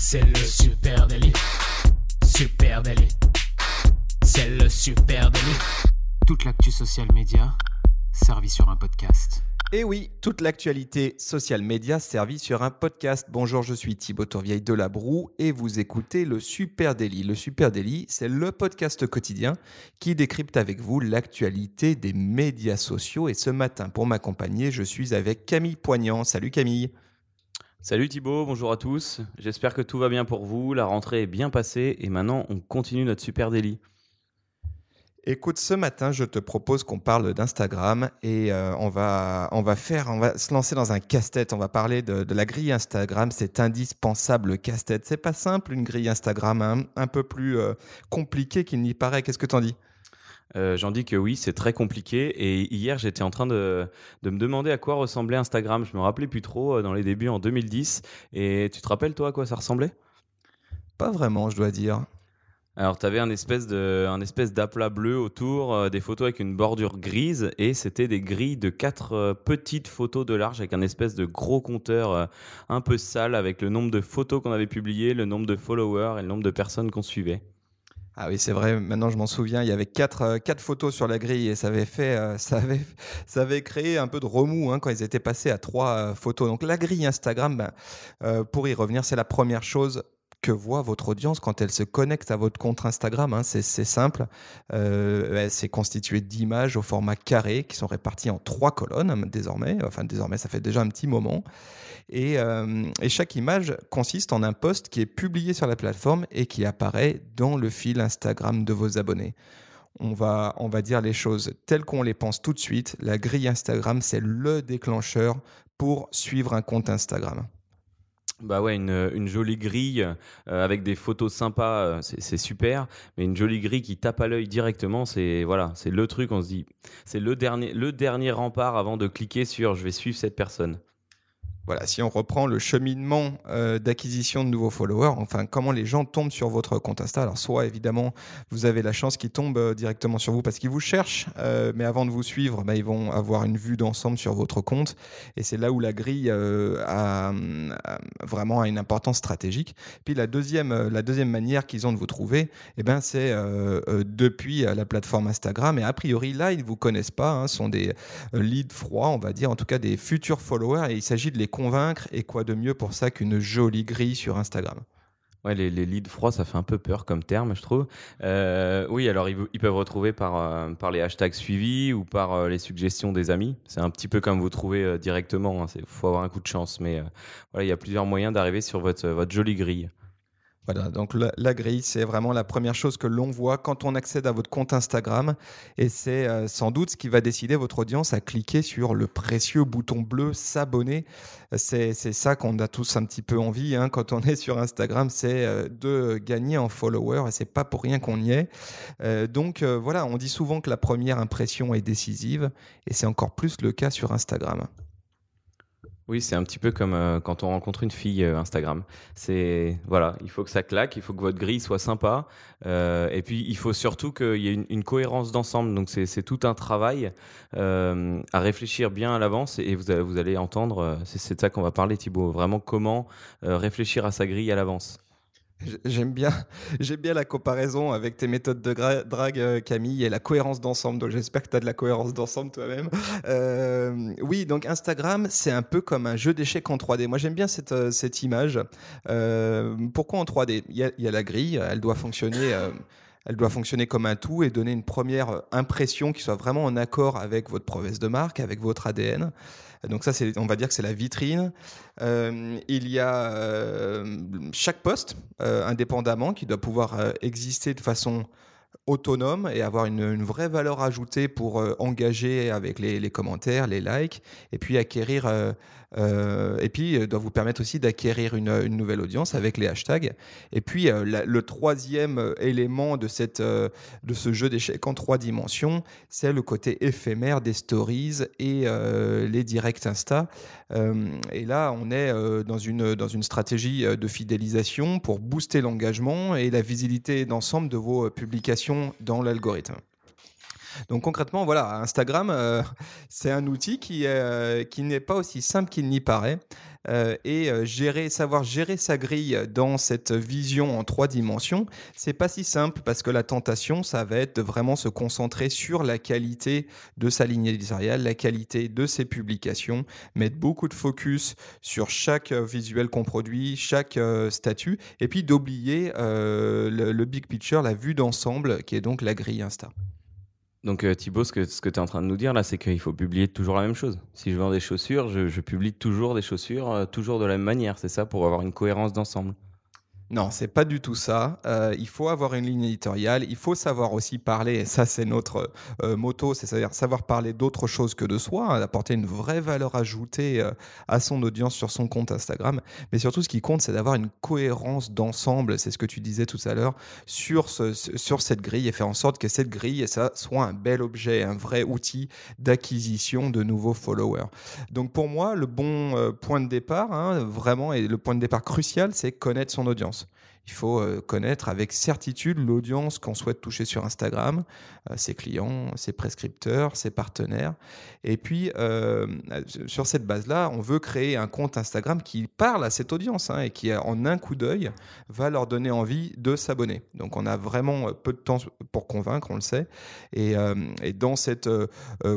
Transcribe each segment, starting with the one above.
C'est le super délit. Super délit. C'est le super délit. Toute l'actu social média servie sur un podcast. Et oui, toute l'actualité social média servie sur un podcast. Bonjour, je suis Thibaut Tourvieille de La Broue et vous écoutez le Super Daily. Le Super Daily, c'est le podcast quotidien qui décrypte avec vous l'actualité des médias sociaux. Et ce matin, pour m'accompagner, je suis avec Camille Poignant. Salut Camille. Salut Thibaut, bonjour à tous. J'espère que tout va bien pour vous, la rentrée est bien passée et maintenant on continue notre Super Daily. Écoute, ce matin, je te propose qu'on parle d'Instagram et euh, on, va, on va faire, on va se lancer dans un casse-tête. On va parler de, la grille Instagram, cet indispensable casse-tête. C'est pas simple une grille Instagram, hein, un peu plus euh, compliqué qu'il n'y paraît. Qu'est-ce que t'en dis? Euh, J'en dis que oui, c'est très compliqué. Et hier, j'étais en train de, de, me demander à quoi ressemblait Instagram. Je me rappelais plus trop dans les débuts en 2010. Et tu te rappelles, toi, à quoi ça ressemblait? Pas vraiment, je dois dire. Alors, tu avais un espèce, de, un espèce d'aplat bleu autour, euh, des photos avec une bordure grise, et c'était des grilles de quatre euh, petites photos de large avec un espèce de gros compteur euh, un peu sale avec le nombre de photos qu'on avait publiées, le nombre de followers et le nombre de personnes qu'on suivait. Ah oui, c'est vrai. Maintenant, je m'en souviens. Il y avait quatre, quatre, photos sur la grille et ça avait fait, ça avait, ça avait créé un peu de remous hein, quand ils étaient passés à trois photos. Donc la grille Instagram, ben, pour y revenir, c'est la première chose que voit votre audience quand elle se connecte à votre compte Instagram. Hein. c'est simple. Euh, c'est constitué d'images au format carré qui sont réparties en trois colonnes hein, désormais. Enfin, désormais, ça fait déjà un petit moment. Et, euh, et, chaque image consiste en un post qui est publié sur la plateforme et qui apparaît dans le fil Instagram de vos abonnés. On va, on va dire les choses telles qu'on les pense tout de suite. La grille Instagram, c'est le déclencheur pour suivre un compte Instagram. Bah ouais, une, jolie grille euh, avec des photos sympas, euh, c'est super. Mais une jolie grille qui tape à l'œil directement, c'est voilà, c'est le truc. On se dit, c'est le dernier, le dernier rempart avant de cliquer sur je vais suivre cette personne. Voilà, si on reprend le cheminement euh, d'acquisition de nouveaux followers, enfin comment les gens tombent sur votre compte Insta. Alors soit évidemment vous avez la chance qu'ils tombent euh, directement sur vous parce qu'ils vous cherchent, euh, mais avant de vous suivre, bah, ils vont avoir une vue d'ensemble sur votre compte. Et c'est là où la grille a, vraiment une importance stratégique. Puis la deuxième, la deuxième manière qu'ils ont de vous trouver, eh ben, c'est depuis la plateforme Instagram. Et a priori là, ils ne vous connaissent pas, hein, sont des leads froids, on va dire, en tout cas des futurs followers. Et il s'agit de les convaincre. Et quoi de mieux pour ça qu'une jolie grille sur Instagram? Ouais, les, leads froids, ça fait un peu peur comme terme, je trouve. Euh, oui, alors ils, peuvent retrouver par, euh, par les hashtags suivis ou par euh, les suggestions des amis. C'est un petit peu comme vous trouvez directement. Il hein. faut avoir un coup de chance. Mais voilà, il y a plusieurs moyens d'arriver sur votre jolie grille. Voilà, donc la, grille, c'est vraiment la première chose que l'on voit quand on accède à votre compte Instagram. Et c'est euh, sans doute ce qui va décider votre audience à cliquer sur le précieux bouton bleu s'abonner. C'est ça qu'on a tous un petit peu envie hein, quand on est sur Instagram, c'est euh, de gagner en followers. Et c'est pas pour rien qu'on y est. Euh, donc voilà, on dit souvent que la première impression est décisive. Et c'est encore plus le cas sur Instagram. Oui, c'est un petit peu comme euh, quand on rencontre une fille euh, Instagram. C'est voilà, il faut que ça claque, il faut que votre grille soit sympa, euh, et puis il faut surtout qu'il y ait une, cohérence d'ensemble. Donc c'est tout un travail à réfléchir bien à l'avance, et vous, vous allez entendre, c'est de ça qu'on va parler, Thibaut. Vraiment comment réfléchir à sa grille à l'avance. J'aime bien, j'aime bien la comparaison avec tes méthodes de drague, euh, Camille, et la cohérence d'ensemble. Donc j'espère que tu as de la cohérence d'ensemble toi-même. Euh, oui, donc Instagram, c'est un peu comme un jeu d'échecs en 3D. Moi, j'aime bien cette, euh, cette image. pourquoi en 3D il y, a, la grille, elle doit fonctionner. elle doit fonctionner comme un tout et donner une première impression qui soit vraiment en accord avec votre promesse de marque, avec votre ADN. Donc ça, on va dire que c'est la vitrine. Euh, il y a euh, chaque poste, euh, indépendamment, qui doit pouvoir exister de façon autonome et avoir une, vraie valeur ajoutée pour engager avec les, commentaires, les likes, et puis acquérir euh, et puis, euh, doit vous permettre aussi d'acquérir une, nouvelle audience avec les hashtags. Et puis, euh, le troisième élément de, cette, de ce jeu d'échecs en trois dimensions, c'est le côté éphémère des stories et les directs Insta. et là, on est dans, une, dans une stratégie de fidélisation pour booster l'engagement et la visibilité d'ensemble de vos publications dans l'algorithme. Donc concrètement, voilà, Instagram, euh, c'est un outil qui, euh, qui n'est pas aussi simple qu'il n'y paraît. Euh, et gérer, savoir gérer sa grille dans cette vision en trois dimensions, c'est pas si simple parce que la tentation, ça va être de vraiment se concentrer sur la qualité de sa ligne éditoriale, la qualité de ses publications, mettre beaucoup de focus sur chaque visuel qu'on produit, chaque statut, et puis d'oublier le, le big picture, la vue d'ensemble, qui est donc la grille Insta. Donc euh, Thibaut, ce que, ce tu es en train de nous dire là, c'est qu'il faut publier toujours la même chose. Si je vends des chaussures, je, je publie toujours des chaussures, euh, toujours de la même manière, c'est ça, pour avoir une cohérence d'ensemble. Non, c'est pas du tout ça. Euh, il faut avoir une ligne éditoriale. Il faut savoir aussi parler, et ça c'est notre euh, moto, c'est-à-dire savoir parler d'autre chose que de soi, hein, apporter une vraie valeur ajoutée euh, à son audience sur son compte Instagram. Mais surtout, ce qui compte, c'est d'avoir une cohérence d'ensemble. C'est ce que tu disais tout à l'heure sur ce, sur cette grille et faire en sorte que cette grille, ça soit un bel objet, un vrai outil d'acquisition de nouveaux followers. Donc pour moi, le bon point de départ, hein, vraiment, et le point de départ crucial, c'est connaître son audience. Il faut euh, connaître avec certitude l'audience qu'on souhaite toucher sur Instagram, euh, ses clients, ses prescripteurs, ses partenaires. Et puis, euh, sur cette base-là, on veut créer un compte Instagram qui parle à cette audience hein, et qui, en un coup d'œil, va leur donner envie de s'abonner. Donc, on a vraiment peu de temps pour convaincre, on le sait. Et, dans cette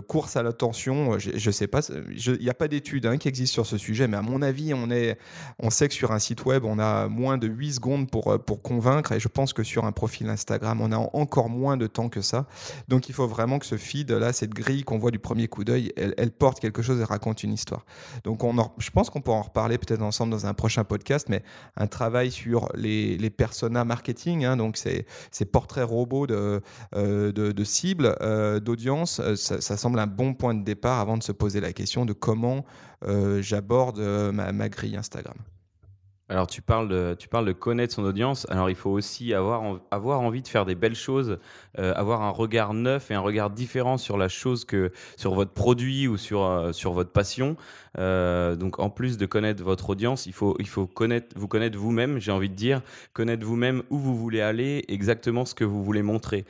course à l'attention, je ne sais pas, il n'y a pas d'études hein, qui existent sur ce sujet, mais à mon avis, on, est, on sait que sur un site web, on a moins de 8 secondes pour euh, pour, convaincre. Et je pense que sur un profil Instagram, on a encore moins de temps que ça. Donc il faut vraiment que ce feed, là, cette grille qu'on voit du premier coup d'œil, elle, porte quelque chose et raconte une histoire. Donc on je pense qu'on pourra en reparler peut-être ensemble dans un prochain podcast, mais un travail sur les, les personas marketing, hein, donc ces, portraits robots de, euh, cibles, euh, d'audience, ça, semble un bon point de départ avant de se poser la question de comment j'aborde ma grille Instagram. Alors tu parles, de, tu parles de connaître son audience. Alors il faut aussi avoir, avoir envie de faire des belles choses, euh, avoir un regard neuf et un regard différent sur la chose que sur votre produit ou sur, euh, sur votre passion. Euh, donc en plus de connaître votre audience, il faut, il faut connaître, vous connaître vous-même. J'ai envie de dire connaître vous-même où vous voulez aller, exactement ce que vous voulez montrer.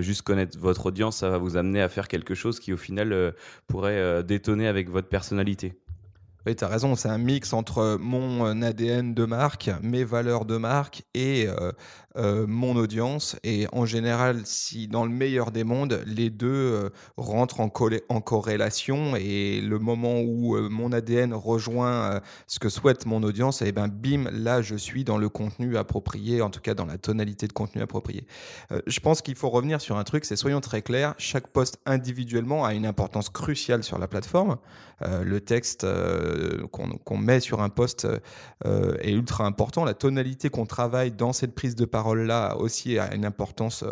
juste connaître votre audience, ça va vous amener à faire quelque chose qui au final pourrait détonner avec votre personnalité. Oui, tu as raison, c'est un mix entre mon euh, ADN de marque, mes valeurs de marque et euh, euh, mon audience. Et en général, si dans le meilleur des mondes, les deux rentrent en, en, corrélation et le moment où mon ADN rejoint ce que souhaite mon audience, et eh ben bim, là je suis dans le contenu approprié, en tout cas dans la tonalité de contenu approprié. je pense qu'il faut revenir sur un truc, c'est soyons très clairs, chaque poste individuellement a une importance cruciale sur la plateforme. le texte euh, qu'on met sur un poste euh, est ultra important. La tonalité qu'on travaille dans cette prise de parole-là aussi a une importance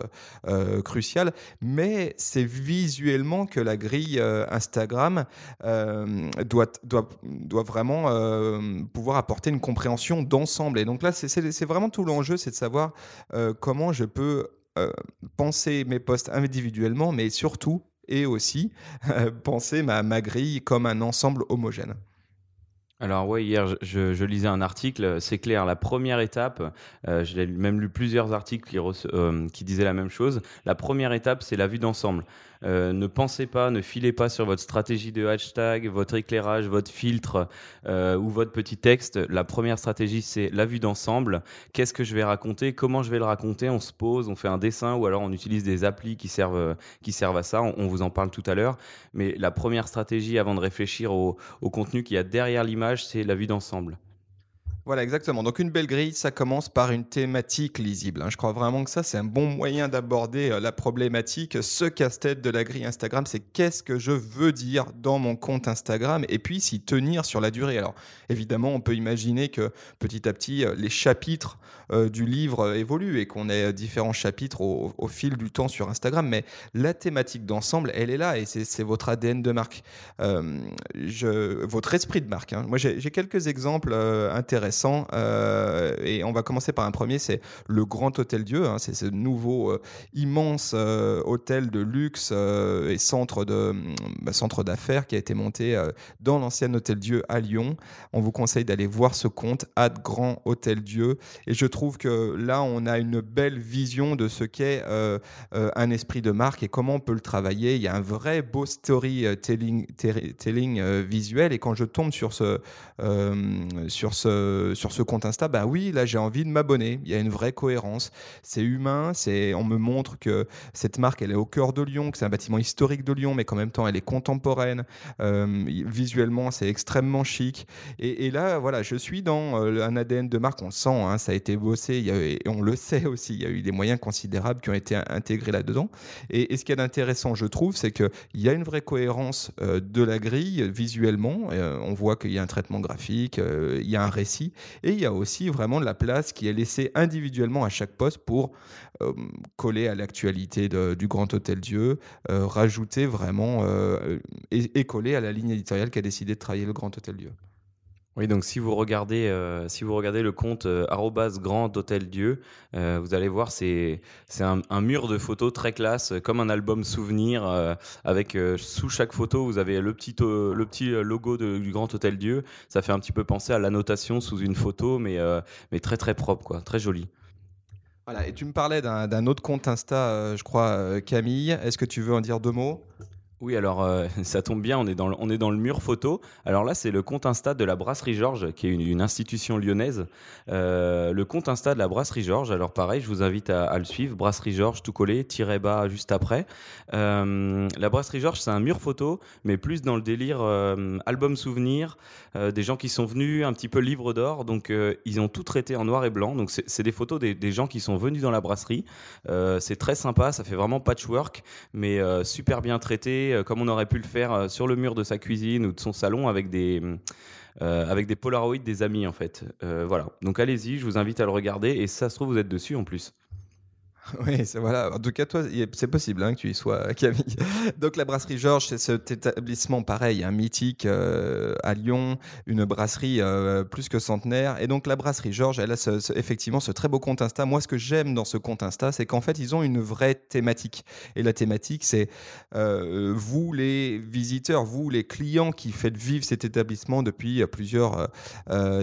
euh, cruciale. Mais c'est visuellement que la grille Instagram doit, doit, doit vraiment pouvoir apporter une compréhension d'ensemble. Et donc là, c'est vraiment tout l'enjeu, c'est de savoir comment je peux penser mes postes individuellement, mais surtout et aussi penser ma, ma grille comme un ensemble homogène. Alors ouais, hier je, lisais un article, c'est clair, la première étape, euh, j'ai même lu plusieurs articles qui, euh, qui disaient la même chose, la première étape c'est la vue d'ensemble. Euh, ne pensez pas, ne filez pas sur votre stratégie de hashtag, votre éclairage, votre filtre euh, ou votre petit texte. La première stratégie, c'est la vue d'ensemble. Qu'est-ce que je vais raconter? Comment je vais le raconter? On se pose, on fait un dessin ou alors on utilise des applis qui servent, qui servent à ça. On, vous en parle tout à l'heure. Mais la première stratégie avant de réfléchir au, au contenu qu'il y a derrière l'image, c'est la vue d'ensemble. Voilà, exactement. Donc une belle grille, ça commence par une thématique lisible. Hein. Je crois vraiment que ça, c'est un bon moyen d'aborder euh, la problématique. Ce casse-tête de la grille Instagram, c'est qu'est-ce que je veux dire dans mon compte Instagram et puis s'y tenir sur la durée. Alors évidemment, on peut imaginer que petit à petit, euh, les chapitres euh, du livre évoluent et qu'on ait différents chapitres au, fil du temps sur Instagram. Mais la thématique d'ensemble, elle est là et c'est votre ADN de marque, votre esprit de marque. Hein. Moi, j'ai quelques exemples intéressants intéressants. et on va commencer par un premier, c'est le Grand Hôtel Dieu. Hein. c'est ce nouveau immense hôtel de luxe et centre de bah, centre d'affaires qui a été monté dans l'ancien Hôtel Dieu à Lyon. On vous conseille d'aller voir ce compte, Ad Grand Hôtel Dieu. Et je trouve que là, on a une belle vision de ce qu'est euh, euh, un esprit de marque et comment on peut le travailler. Il y a un vrai beau storytelling telling, euh, visuel. Et quand je tombe sur ce, sur ce, sur ce compte Insta, bah oui, là, j'ai envie de m'abonner. Il y a une vraie cohérence. C'est humain. C'est, on me montre que cette marque, elle est au cœur de Lyon, que c'est un bâtiment historique de Lyon, mais qu'en même temps, elle est contemporaine. visuellement, c'est extrêmement chic. Et, là, voilà, je suis dans un ADN de marque. On le sent, hein, ça a été bossé. Et on le sait aussi. Il y a eu des moyens considérables qui ont été intégrés là-dedans. Et, ce qui est intéressant, je trouve, c'est qu'il y a une vraie cohérence euh, de la grille visuellement. Euh, on voit qu'il y a un traitement graphique, euh, il y a un récit, et il y a aussi vraiment de la place qui est laissée individuellement à chaque poste pour coller à l'actualité du Grand Hôtel Dieu, rajouter vraiment et, et coller à la ligne éditoriale qu'a décidé de travailler le Grand Hôtel Dieu. Oui, donc si vous regardez, euh, si vous regardez le compte euh, Grand Hôtel Dieu, euh, vous allez voir c'est un, un, mur de photos très classe, comme un album souvenir, avec sous chaque photo vous avez le petit le petit logo du Grand Hôtel Dieu. Ça fait un petit peu penser à l'annotation sous une photo, mais mais très très propre quoi, très joli. Voilà, et tu me parlais d'un autre compte Insta, je crois, Camille. Est-ce que tu veux en dire deux mots? Oui, alors euh, ça tombe bien, on est, dans le, on est dans le mur photo. Alors là, c'est le compte Insta de la Brasserie Georges, qui est une, institution lyonnaise. Euh, le compte Insta de la Brasserie Georges, alors pareil, je vous invite à, le suivre. Brasserie Georges, tout collé, tiré bas juste après. Euh, la Brasserie Georges, c'est un mur photo, mais plus dans le délire album souvenir, des gens qui sont venus, un petit peu livre d'or. Donc ils ont tout traité en noir et blanc. Donc c'est des photos des, des, gens qui sont venus dans la brasserie. c'est très sympa, ça fait vraiment patchwork, mais super bien traité euh, comme on aurait pu le faire euh, sur le mur de sa cuisine ou de son salon avec des, euh, avec des Polaroids des amis en fait. voilà. Donc allez-y, je vous invite à le regarder et ça se trouve vous êtes dessus en plus. Oui, voilà. En tout cas, toi, c'est possible hein, que tu y sois, Camille. Donc, la brasserie Georges, c'est cet établissement pareil, un hein, mythique euh, à Lyon, une brasserie euh, plus que centenaire. Et donc, la brasserie Georges, elle a effectivement ce très beau compte Insta. Moi, ce que j'aime dans ce compte Insta, c'est qu'en fait, ils ont une vraie thématique. Et la thématique, c'est euh, vous, les visiteurs, vous, les clients qui faites vivre cet établissement depuis plusieurs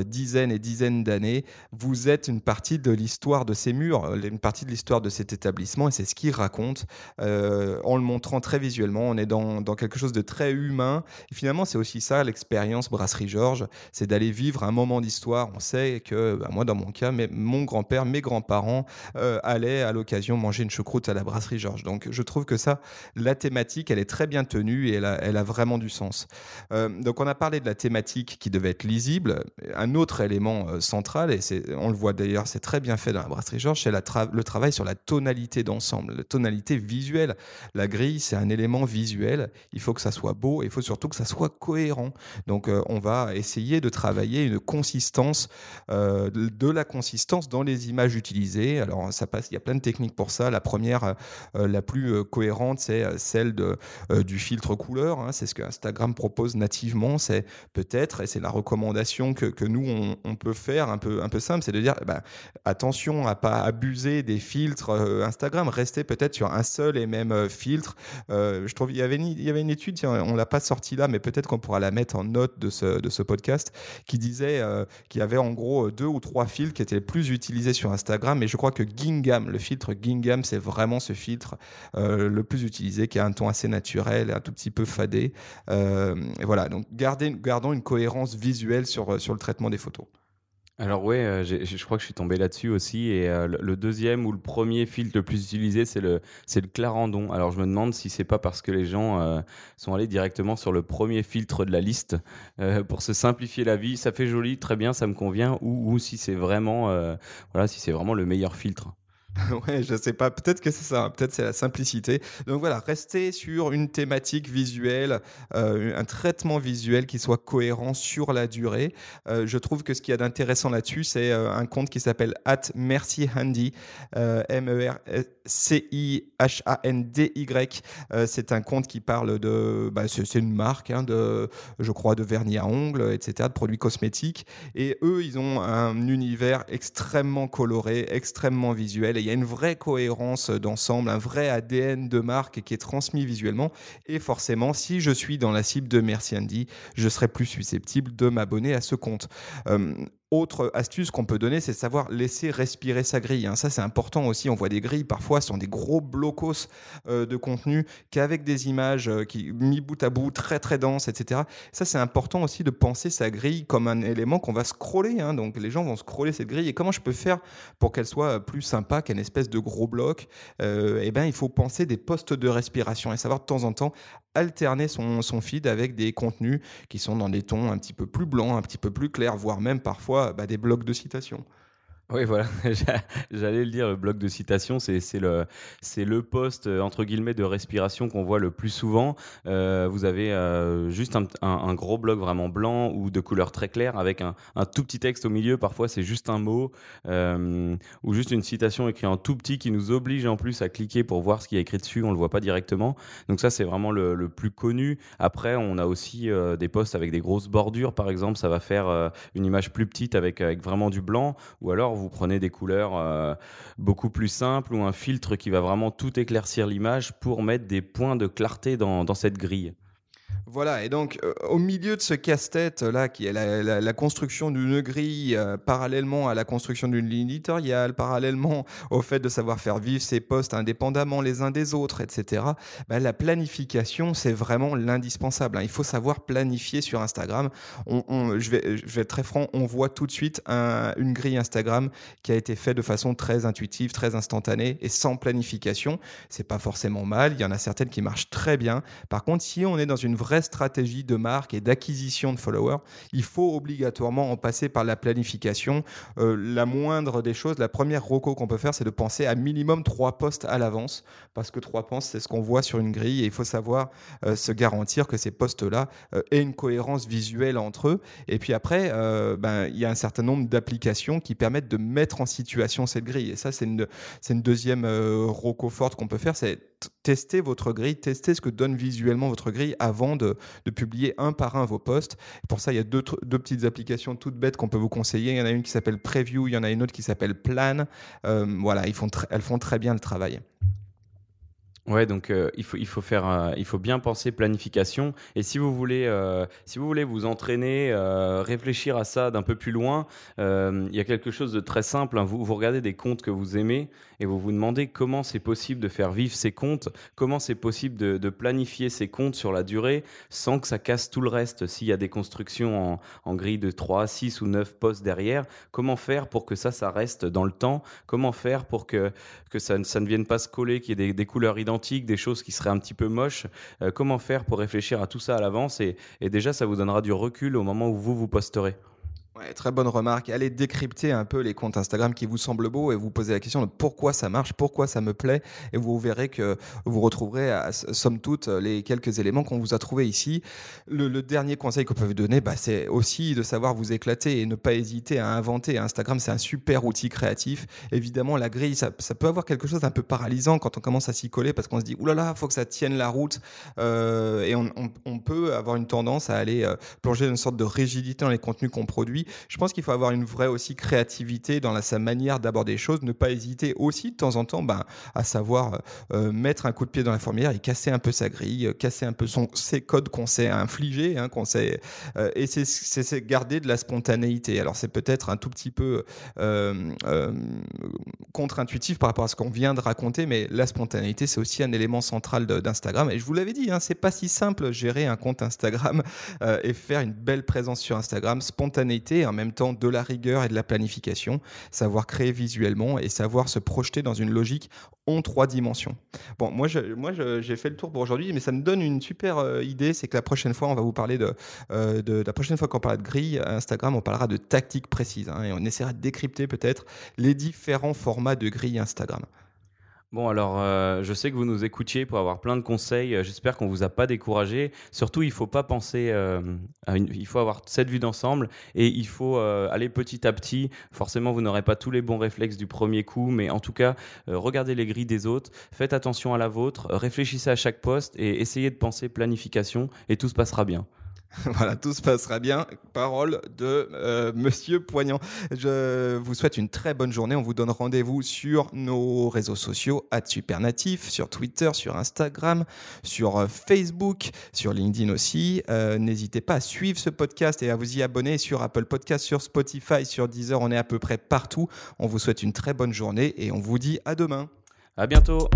dizaines et dizaines d'années, vous êtes une partie de l'histoire de ces murs, une partie de l'histoire de cet établissement et c'est ce qu'il raconte euh, en le montrant très visuellement. On est dans, dans quelque chose de très humain. Et finalement, c'est aussi ça l'expérience Brasserie Georges, c'est d'aller vivre un moment d'histoire. On sait que, bah, moi dans mon cas, mais, mon grand-père, mes grands-parents euh, allaient à l'occasion manger une choucroute à la Brasserie Georges. Donc je trouve que ça, la thématique, elle est très bien tenue et elle a, elle a vraiment du sens. Euh, donc on a parlé de la thématique qui devait être lisible. Un autre élément central, et on le voit d'ailleurs, c'est très bien fait dans la Brasserie Georges, c'est le travail sur la tonalité d'ensemble, la tonalité visuelle. La grille, c'est un élément visuel. Il faut que ça soit beau et il faut surtout que ça soit cohérent. Donc, euh, on va essayer de travailler une consistance, euh, de la consistance dans les images utilisées. Alors, ça passe, il y a plein de techniques pour ça. La première, euh, la plus cohérente, c'est celle de, du filtre couleur. Hein. C'est ce que Instagram propose nativement. C'est peut-être, et c'est la recommandation que, que nous, on, peut faire un peu, un peu simple, c'est de dire, ben, attention à pas abuser des filtres euh, Instagram, rester peut-être sur un seul et même euh, filtre. Euh, je trouve il y avait une, il y avait une étude, on l'a pas sortie là, mais peut-être qu'on pourra la mettre en note de ce, de ce podcast, qui disait qu'il y avait en gros deux ou trois filtres qui étaient les plus utilisés sur Instagram. Et je crois que Gingham, le filtre Gingham, c'est vraiment ce filtre le plus utilisé, qui a un ton assez naturel, un tout petit peu fadé. voilà, donc gardons une cohérence visuelle sur, sur le traitement des photos. Alors ouais, euh, je crois que je suis tombé là-dessus aussi. Et euh, le, deuxième ou le premier filtre le plus utilisé, c'est le, c'est le Clarendon. Alors je me demande si c'est pas parce que les gens euh, sont allés directement sur le premier filtre de la liste pour se simplifier la vie. Ça fait joli, très bien, ça me convient. Ou, ou si c'est vraiment, voilà, si c'est vraiment le meilleur filtre. ouais, je sais pas. Peut-être que c'est ça. Hein. Peut-être c'est la simplicité. Donc voilà, restez sur une thématique visuelle, euh, un traitement visuel qui soit cohérent sur la durée. Euh, je trouve que ce qu'il y a d'intéressant là-dessus, c'est euh, un compte qui s'appelle at Merci Handy, M-E-R-C-I-H-A-N-D-Y. c'est un compte qui parle de, bah, c'est une marque hein, de, je crois, de vernis à ongles, etc., de produits cosmétiques. Et eux, ils ont un univers extrêmement coloré, extrêmement visuel. Et il y a une vraie cohérence d'ensemble, un vrai ADN de marque qui est transmis visuellement. Et forcément, si je suis dans la cible de Merci Andy, je serai plus susceptible de m'abonner à ce compte. Euh, autre astuce qu'on peut donner, c'est de savoir laisser respirer sa grille. Hein. Ça, c'est important aussi. On voit des grilles, parfois, sont des gros blocos euh, de contenu qu'avec des images euh, qui mis bout à bout, très très denses, etc. Ça, c'est important aussi de penser sa grille comme un élément qu'on va scroller. Hein. Donc, les gens vont scroller cette grille. Et comment je peux faire pour qu'elle soit plus sympa qu'une espèce de gros bloc euh, Eh bien, il faut penser des postes de respiration et savoir de temps en temps alterner son, son feed avec des contenus qui sont dans des tons un petit peu plus blancs, un petit peu plus clairs, voire même parfois bah, des blocs de citations. Oui, voilà, j'allais le dire, le bloc de citation, c'est le, le poste, euh, entre guillemets, de respiration qu'on voit le plus souvent. Euh, vous avez euh, juste un, gros bloc vraiment blanc ou de couleur très claire avec un, tout petit texte au milieu. Parfois, c'est juste un mot ou juste une citation écrite en tout petit qui nous oblige en plus à cliquer pour voir ce qui est écrit dessus. On le voit pas directement. Donc ça, c'est vraiment le, le, plus connu. Après, on a aussi des postes avec des grosses bordures, par exemple. Ça va faire une image plus petite avec, avec vraiment du blanc ou alors vous prenez des couleurs euh, beaucoup plus simples ou un filtre qui va vraiment tout éclaircir l'image pour mettre des points de clarté dans cette grille. Voilà, et donc euh, au milieu de ce casse-tête là, qui est la, construction d'une grille euh, parallèlement à la construction d'une ligne éditoriale, parallèlement au fait de savoir faire vivre ses postes indépendamment les uns des autres, etc., bah, la planification, c'est vraiment l'indispensable. Hein. Il faut savoir planifier sur Instagram. On, je, vais, je, vais, être très franc, on voit tout de suite une grille Instagram qui a été faite de façon très intuitive, très instantanée et sans planification. C'est pas forcément mal, il y en a certaines qui marchent très bien. Par contre, si on est dans une vraie stratégie de marque et d'acquisition de followers, il faut obligatoirement en passer par la planification. Euh, la moindre des choses, la première roco qu'on peut faire, c'est de penser à minimum trois postes à l'avance, parce que trois postes, c'est ce qu'on voit sur une grille, et il faut savoir euh, se garantir que ces postes-là euh, aient une cohérence visuelle entre eux. Et puis après, ben, il y a un certain nombre d'applications qui permettent de mettre en situation cette grille. Et ça, c'est une, une deuxième roco forte qu'on peut faire, c'est tester votre grille, tester ce que donne visuellement votre grille avant de, publier un par un vos posts. pour ça, il y a deux, petites applications toutes bêtes qu'on peut vous conseiller. Il y en a une qui s'appelle Preview, il y en a une autre qui s'appelle Plan. Euh, voilà, ils font elles font très bien le travail. Ouais, donc euh, il faut faire euh, il faut bien penser planification et si vous voulez si vous voulez vous entraîner réfléchir à ça d'un peu plus loin il y a quelque chose de très simple hein. vous vous regardez des comptes que vous aimez et vous vous demandez comment c'est possible de faire vivre ces comptes comment c'est possible de, planifier ces comptes sur la durée sans que ça casse tout le reste. S'il y a des constructions en, grille de 3 6 ou 9 postes derrière comment faire pour que ça ça reste dans le temps? Comment faire pour que que ça, ne vienne pas se coller qu'il y ait des, couleurs identiques des choses qui seraient un petit peu moches? Euh, comment faire pour réfléchir à tout ça à l'avance? Et déjà ça vous donnera du recul au moment où vous vous posterez très bonne remarque. Allez décrypter un peu les comptes Instagram qui vous semblent beaux et vous posez la question de pourquoi ça marche, pourquoi ça me plaît. Et vous verrez que vous retrouverez, à, somme toute, les quelques éléments qu'on vous a trouvés ici. Le, dernier conseil qu'on peut vous donner, bah, c'est aussi de savoir vous éclater et ne pas hésiter à inventer. Instagram, c'est un super outil créatif. Évidemment, la grille, ça, peut avoir quelque chose d'un peu paralysant quand on commence à s'y coller parce qu'on se dit, oulala, faut que ça tienne la route. Euh, et on, peut avoir une tendance à aller euh, plonger dans une sorte de rigidité dans les contenus qu'on produit je pense qu'il faut avoir une vraie aussi créativité dans sa manière d'aborder les choses, ne pas hésiter aussi de temps en temps ben, à savoir euh, mettre un coup de pied dans la fourmilière et casser un peu sa grille, euh, casser un peu son, ses codes qu'on s'est infligés, hein, qu'on euh, et c'est garder de la spontanéité. Alors c'est peut-être un tout petit peu contre-intuitif par rapport à ce qu'on vient de raconter, mais la spontanéité c'est aussi un élément central d'Instagram. Et je vous l'avais dit, hein, c'est pas si simple gérer un compte Instagram et faire une belle présence sur Instagram, spontanéité en même temps de la rigueur et de la planification, savoir créer visuellement et savoir se projeter dans une logique en trois dimensions. Bon, moi, moi, j'ai fait le tour pour aujourd'hui, mais ça me donne une super euh, idée, c'est que la prochaine fois, on va vous parler de, euh, de la prochaine fois qu'on parlera de grille Instagram, on parlera de tactiques précises, hein, et on essaiera de décrypter peut-être les différents formats de grille Instagram. Bon, alors, euh, je sais que vous nous écoutiez pour avoir plein de conseils. Euh, j'espère qu'on vous a pas découragé. Surtout, il faut pas penser euh, à une... Il faut avoir cette vue d'ensemble et il faut aller petit à petit. Forcément, vous n'aurez pas tous les bons réflexes du premier coup, mais en tout cas, regardez les grilles des autres, faites attention à la vôtre, réfléchissez à chaque poste et essayez de penser planification et tout se passera bien. voilà, tout se passera bien. Parole de euh, Monsieur Poignant. Je vous souhaite une très bonne journée. On vous donne rendez-vous sur nos réseaux sociaux, Supernatif, sur Twitter, sur Instagram, sur euh, Facebook, sur LinkedIn aussi. Euh, n'hésitez pas à suivre ce podcast et à vous y abonner sur Apple Podcast, sur Spotify, sur Deezer. On est à peu près partout. On vous souhaite une très bonne journée et on vous dit à demain. À bientôt.